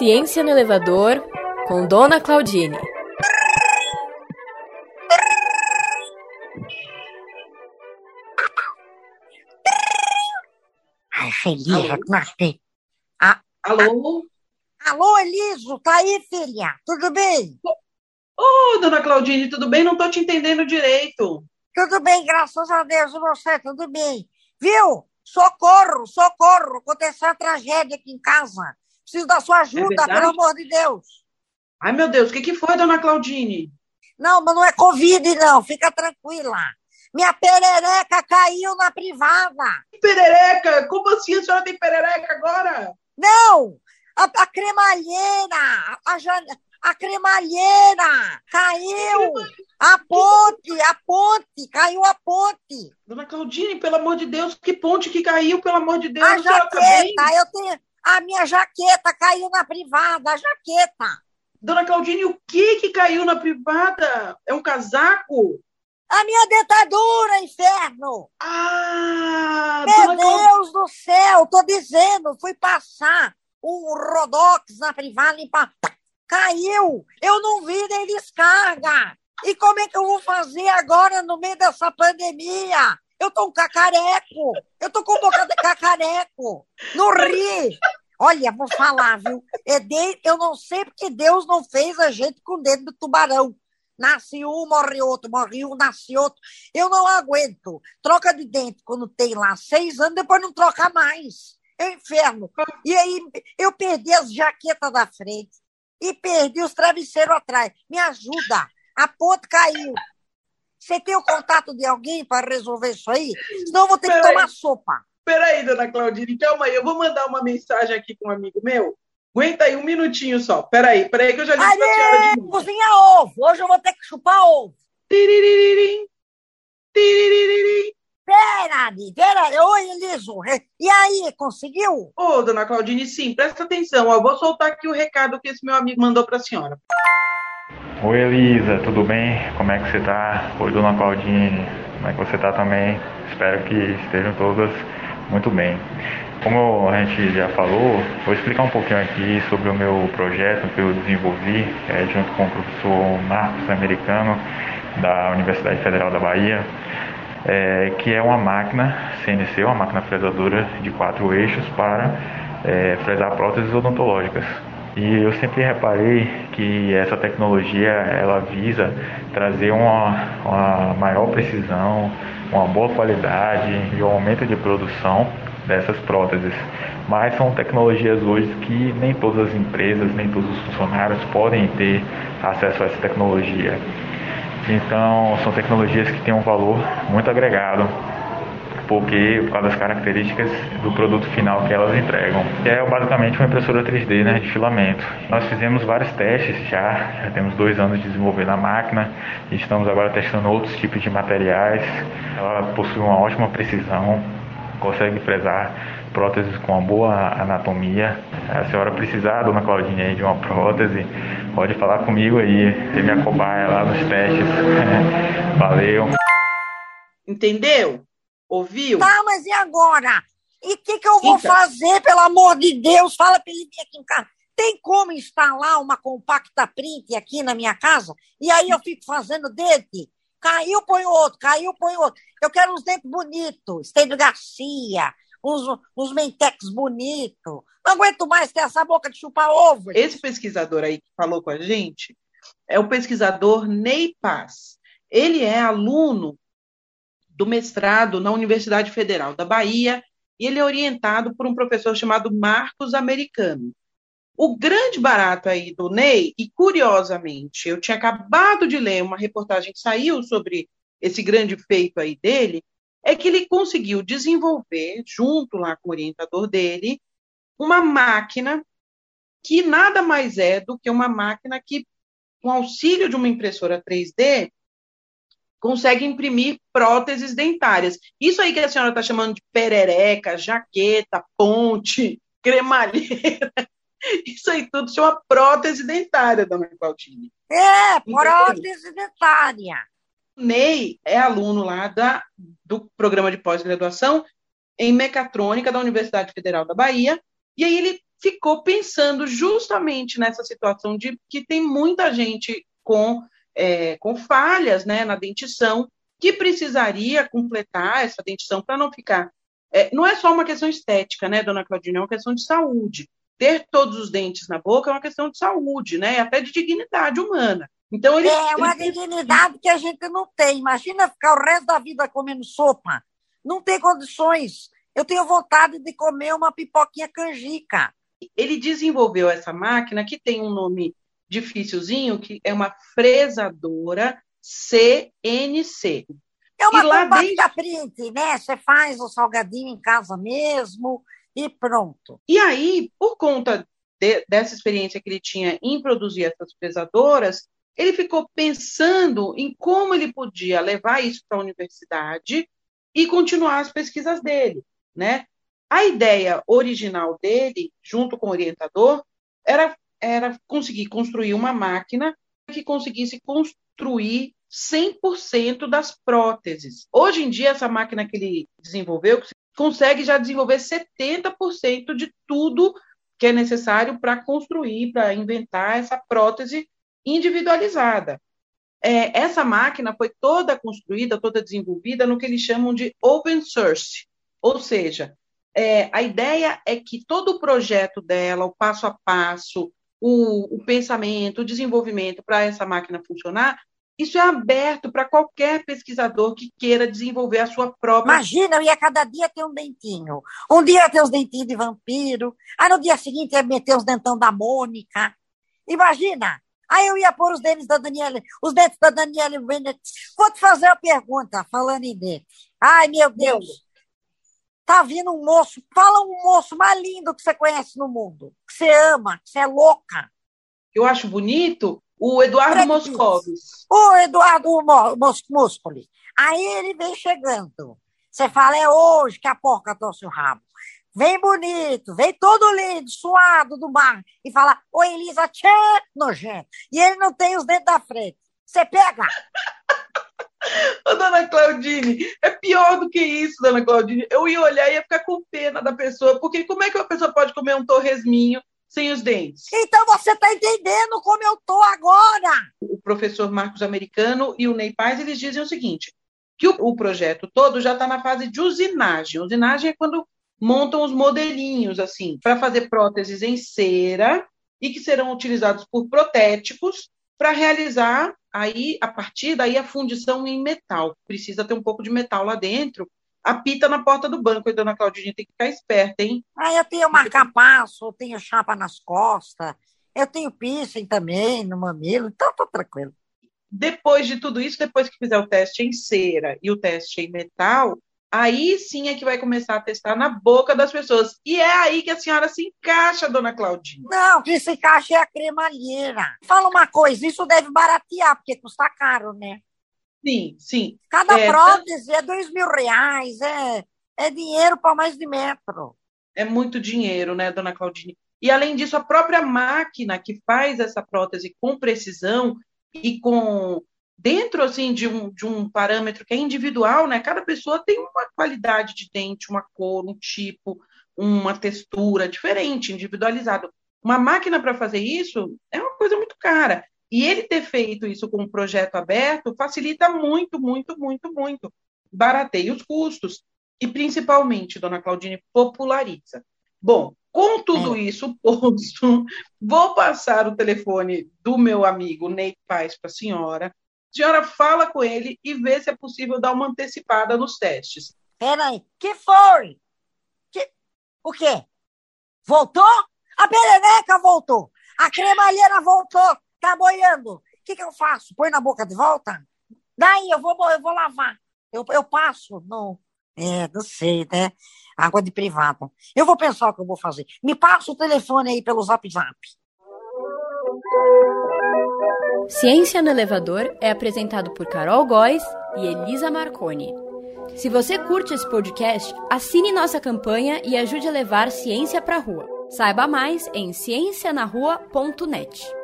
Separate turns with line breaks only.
Ciência no Elevador, com Dona Claudine.
Ai, feliz,
Alô?
gostei.
Alô?
Alô, Eliso, tá aí, filha? Tudo bem?
Ô, dona Claudine, tudo bem? Não tô te entendendo direito.
Tudo bem, graças a Deus, e você, tudo bem? Viu? Socorro, socorro, aconteceu uma tragédia aqui em casa. Preciso da sua ajuda,
verdade?
pelo amor de Deus.
Ai, meu Deus, o que que foi, dona Claudine?
Não, mas não é Covid, não, fica tranquila. Minha perereca caiu na privada.
Perereca? Como assim a senhora tem perereca agora?
Não, a, a cremalheira, a, a, a cremalheira caiu. A ponte, a ponte, caiu a ponte.
Dona Claudine, pelo amor de Deus, que ponte que caiu, pelo amor de Deus,
A
tá
jaqueta, eu tenho. A minha jaqueta caiu na privada, a jaqueta.
Dona Claudine, o que que caiu na privada? É um casaco?
A minha dentadura, inferno!
Ah,
Meu. Deus do céu, tô dizendo, fui passar um Rodox na privada e pá, caiu. Eu não vi nem descarga. E como é que eu vou fazer agora no meio dessa pandemia? Eu tô um cacareco. Eu tô com boca de cacareco. Não ri. Olha, vou falar, viu? É. Eu não sei porque Deus não fez a gente com o dedo do tubarão. Nasce um, morre outro, morre um, nasce outro. Eu não aguento. Troca de dente quando tem lá seis anos, depois não troca mais. É um inferno. E aí eu perdi as jaquetas da frente e perdi os travesseiros atrás. Me ajuda. A ponte caiu. Você tem o contato de alguém para resolver isso aí? Senão eu vou ter que
Peraí.
tomar sopa.
Peraí, dona Claudine, calma aí, eu vou mandar uma mensagem aqui para um amigo meu. Aguenta aí um minutinho só. Peraí, peraí que eu já ligo pra senhora
Aê,
de novo.
cozinha ovo. Hoje eu vou ter que chupar ovo.
Tiriririm, tiriririm.
Pera, pera. Oi, Eliso. E aí, conseguiu?
Ô, dona Claudine, sim, presta atenção. Ó, vou soltar aqui o recado que esse meu amigo mandou para a senhora.
Oi Elisa, tudo bem? Como é que você tá? Oi Dona Claudine, como é que você tá também? Espero que estejam todas muito bem. Como a gente já falou, vou explicar um pouquinho aqui sobre o meu projeto que eu desenvolvi eh, junto com o professor Marcos Americano da Universidade Federal da Bahia, eh, que é uma máquina CNC, uma máquina fresadora de quatro eixos para eh, fresar próteses odontológicas. E eu sempre reparei que essa tecnologia ela visa trazer uma, uma maior precisão, uma boa qualidade e um aumento de produção dessas próteses. Mas são tecnologias hoje que nem todas as empresas, nem todos os funcionários podem ter acesso a essa tecnologia. Então, são tecnologias que têm um valor muito agregado porque por causa das características do produto final que elas entregam. É basicamente uma impressora 3D né, de filamento. Nós fizemos vários testes já, já temos dois anos de desenvolver a máquina e estamos agora testando outros tipos de materiais. Ela possui uma ótima precisão, consegue fresar próteses com uma boa anatomia. A senhora precisar, dona Claudinha, de uma prótese, pode falar comigo aí, ser minha cobaia lá nos testes. Valeu!
Entendeu? Ouviu?
Tá, mas e agora? E o que, que eu vou
Então.
fazer, pelo amor de Deus? Fala pra ele vir aqui em casa. Tem como instalar uma compacta print aqui na minha casa? E aí eu fico fazendo dente? Caiu, põe outro, caiu, põe outro. Eu quero uns dentes bonitos, Estênio Garcia, uns, uns mentex bonitos. Não aguento mais ter essa boca de chupar ovo.
Esse pesquisador aí que falou com a gente é o pesquisador Ney Paz. Ele é aluno do mestrado na Universidade Federal da Bahia e ele é orientado por um professor chamado Marcos Americano. O grande barato aí do Ney, e curiosamente, eu tinha acabado de ler uma reportagem que saiu sobre esse grande feito aí dele, é que ele conseguiu desenvolver, junto lá com o orientador dele, uma máquina que nada mais é do que uma máquina que, com auxílio de uma impressora 3D, consegue imprimir próteses dentárias. Isso aí que a senhora está chamando de perereca, jaqueta, ponte, cremalheira, isso aí tudo chama prótese dentária, dona Claudine.
É, prótese dentária.
O Ney é aluno lá da, do programa de pós-graduação em mecatrônica da Universidade Federal da Bahia, e aí ele ficou pensando justamente nessa situação de que tem muita gente com, é, com falhas né, na dentição que precisaria completar essa dentição para não ficar. É, não é só uma questão estética, né, dona Claudina? É uma questão de saúde. Ter todos os dentes na boca é uma questão de saúde, né? Até de dignidade humana. Então ele,
é uma
ele...
dignidade que a gente não tem. Imagina ficar o resto da vida comendo sopa. Não tem condições. Eu tenho vontade de comer uma pipoquinha canjica.
Ele desenvolveu essa máquina que tem um nome dificilzinho, que é uma fresadora CNC.
É uma bomba dentro... print, né? Você faz o salgadinho em casa mesmo e pronto.
E aí, por conta de, dessa experiência que ele tinha em produzir essas fresadoras, ele ficou pensando em como ele podia levar isso para a universidade e continuar as pesquisas dele, né? A ideia original dele, junto com o orientador, era, era conseguir construir uma máquina que conseguisse construir 100% das próteses. Hoje em dia, essa máquina que ele desenvolveu consegue já desenvolver 70% de tudo que é necessário para construir, para inventar essa prótese individualizada. É, essa máquina foi toda construída, toda desenvolvida no que eles chamam de open source, ou seja, é, a ideia é que todo o projeto dela, o passo a passo, o, o pensamento, o desenvolvimento para essa máquina funcionar, isso é aberto para qualquer pesquisador que queira desenvolver a sua própria.
Imagina, eu ia cada dia ter um dentinho. Um dia ter os dentinhos de vampiro, aí no dia seguinte ia meter os dentão da Mônica. Imagina! Aí eu ia pôr os dentes da Daniela, os dentes da Daniela. Vou te fazer uma pergunta, falando em dentes. Ai, meu Deus! Tá vindo um moço, fala um moço mais lindo que você conhece no mundo, que você ama, que você é louca.
Eu acho bonito o Eduardo Moscovis.
O Eduardo Mos Moscoli. Aí ele vem chegando. Você fala, é hoje que a porca trouxe o rabo. Vem bonito, vem todo lindo, suado do mar. E fala, oi, Elisa, tchê, nojento. E ele não tem os dentes da frente. Você pega.
Ô, dona Claudine, é pior do que isso, dona Claudine. Eu ia olhar e ia ficar com pena da pessoa, porque como é que uma pessoa pode comer um torresminho sem os dentes?
Então você está entendendo como eu tô agora.
O professor Marcos Americano e o Ney Paz, eles dizem o seguinte, que o, o projeto todo já está na fase de usinagem. Usinagem é quando montam os modelinhos, assim, para fazer próteses em cera e que serão utilizados por protéticos para realizar aí a partir daí a fundição em metal. Precisa ter um pouco de metal lá dentro. Apita na porta do banco, e dona Claudinha tem que ficar esperta, hein?
Ah, eu tenho marca-passo, eu tenho chapa nas costas, eu tenho piercing também no mamilo, então tô tranquilo.
Depois de tudo isso, depois que fizer o teste em cera e o teste em metal, aí sim é que vai começar a testar na boca das pessoas. E é aí que a senhora se encaixa, dona Claudinha.
Não, que se encaixa é a cremalheira. Fala uma coisa, isso deve baratear, porque custa caro, né?
Sim, sim.
Cada é, prótese é dois mil reais, é, é dinheiro para mais de metro.
É muito dinheiro, né, dona Claudine? E além disso, a própria máquina que faz essa prótese com precisão e com dentro assim de um, de um parâmetro que é individual, né? Cada pessoa tem uma qualidade de dente, uma cor, um tipo, uma textura diferente, individualizado. Uma máquina para fazer isso é uma coisa muito cara. E ele ter feito isso com um projeto aberto facilita muito, muito, muito, muito. Barateia os custos. E, principalmente, dona Claudine, populariza. Bom, com tudo é. isso posto, vou passar o telefone do meu amigo Ney Paz para a senhora. Senhora fala com ele e vê se é possível dar uma antecipada nos testes.
Peraí, que foi? Que... O quê? Voltou? A perereca voltou. A cremalheira voltou. Tá boiando. O que, que eu faço? Põe na boca de volta? Daí eu vou, eu vou lavar. Eu, eu passo? Não. É, não sei, né? Água de privada. Eu vou pensar o que eu vou fazer. Me passa o telefone aí pelo zap zap.
Ciência no Elevador é apresentado por Carol Góes e Elisa Marconi. Se você curte esse podcast, assine nossa campanha e ajude a levar ciência para a rua. Saiba mais em ciencianarrua.net.